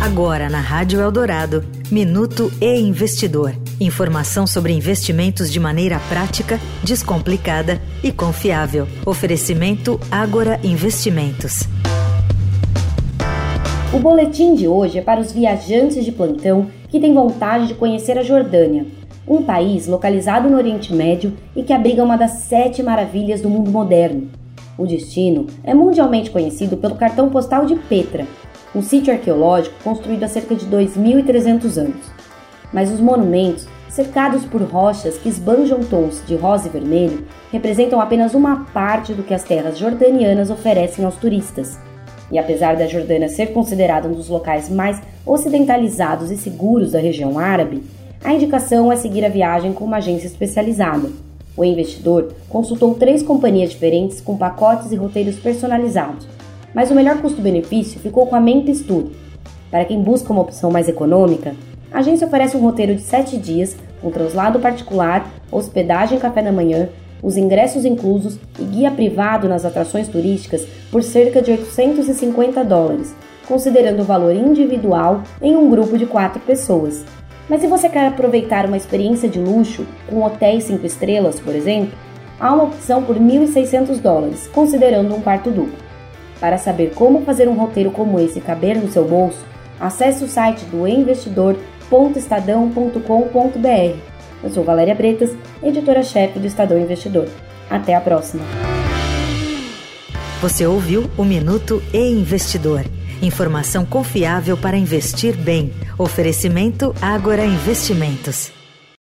Agora na Rádio Eldorado, Minuto e Investidor. Informação sobre investimentos de maneira prática, descomplicada e confiável. Oferecimento Agora Investimentos. O boletim de hoje é para os viajantes de plantão que têm vontade de conhecer a Jordânia, um país localizado no Oriente Médio e que abriga uma das sete maravilhas do mundo moderno. O destino é mundialmente conhecido pelo cartão postal de Petra, um sítio arqueológico construído há cerca de 2.300 anos. Mas os monumentos, cercados por rochas que esbanjam tons de rosa e vermelho, representam apenas uma parte do que as terras jordanianas oferecem aos turistas. E apesar da Jordânia ser considerada um dos locais mais ocidentalizados e seguros da região árabe, a indicação é seguir a viagem com uma agência especializada. O investidor consultou três companhias diferentes com pacotes e roteiros personalizados mas o melhor custo-benefício ficou com a Memphis Tour. Para quem busca uma opção mais econômica, a agência oferece um roteiro de 7 dias, com translado particular, hospedagem café da manhã, os ingressos inclusos e guia privado nas atrações turísticas por cerca de 850 dólares, considerando o valor individual em um grupo de 4 pessoas. Mas se você quer aproveitar uma experiência de luxo, com hotéis 5 estrelas, por exemplo, há uma opção por 1.600 dólares, considerando um quarto duplo. Para saber como fazer um roteiro como esse caber no seu bolso, acesse o site do investidor.estadão.com.br. Eu sou Valéria Bretas, editora-chefe do Estadão Investidor. Até a próxima. Você ouviu o Minuto e Investidor. Informação confiável para investir bem. Oferecimento Agora Investimentos.